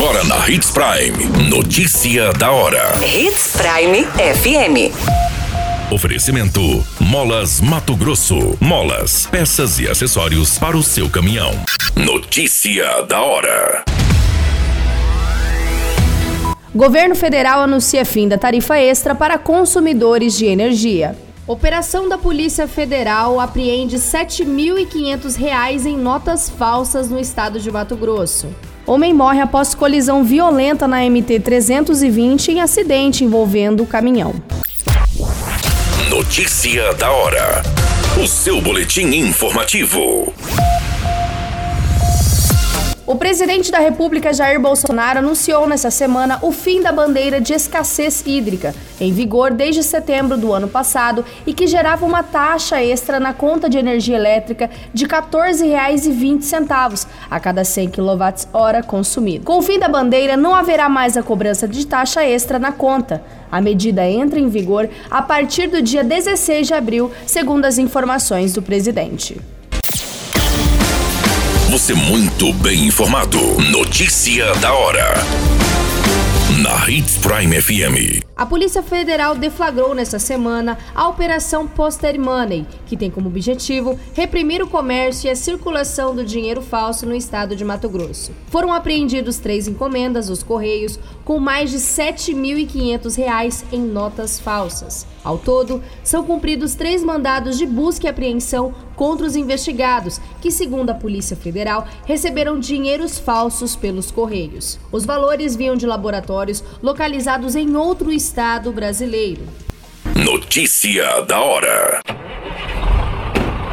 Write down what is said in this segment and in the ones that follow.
Agora na Hits Prime. Notícia da hora. Hits Prime FM. Oferecimento: Molas Mato Grosso. Molas, peças e acessórios para o seu caminhão. Notícia da hora. Governo federal anuncia fim da tarifa extra para consumidores de energia. Operação da Polícia Federal apreende R$ 7.500 em notas falsas no estado de Mato Grosso. Homem morre após colisão violenta na MT-320 em acidente envolvendo o caminhão. Notícia da hora. O seu boletim informativo. O presidente da República, Jair Bolsonaro, anunciou nessa semana o fim da bandeira de escassez hídrica, em vigor desde setembro do ano passado e que gerava uma taxa extra na conta de energia elétrica de R$ 14,20 a cada 100 kWh consumido. Com o fim da bandeira, não haverá mais a cobrança de taxa extra na conta. A medida entra em vigor a partir do dia 16 de abril, segundo as informações do presidente. Você muito bem informado. Notícia da hora. Na Hits Prime FM. A Polícia Federal deflagrou nesta semana a Operação Poster Money, que tem como objetivo reprimir o comércio e a circulação do dinheiro falso no estado de Mato Grosso. Foram apreendidos três encomendas dos Correios com mais de R$ 7.500 em notas falsas. Ao todo, são cumpridos três mandados de busca e apreensão contra os investigados, que, segundo a Polícia Federal, receberam dinheiros falsos pelos Correios. Os valores vinham de laboratórios localizados em outro estado Estado brasileiro. Notícia da hora.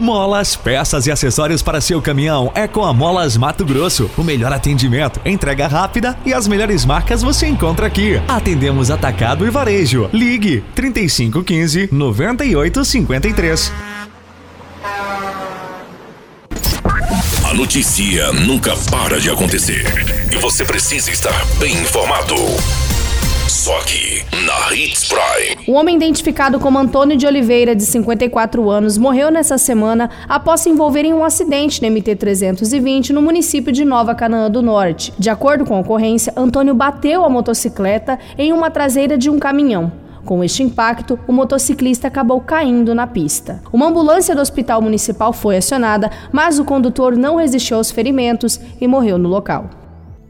Molas, peças e acessórios para seu caminhão é com a Molas Mato Grosso. O melhor atendimento, entrega rápida e as melhores marcas você encontra aqui. Atendemos atacado e varejo. Ligue 3515 9853. A notícia nunca para de acontecer e você precisa estar bem informado. Só aqui, na Hits Prime. Um homem identificado como Antônio de Oliveira, de 54 anos, morreu nessa semana após se envolver em um acidente na MT-320 no município de Nova Canaã do Norte. De acordo com a ocorrência, Antônio bateu a motocicleta em uma traseira de um caminhão. Com este impacto, o motociclista acabou caindo na pista. Uma ambulância do hospital municipal foi acionada, mas o condutor não resistiu aos ferimentos e morreu no local.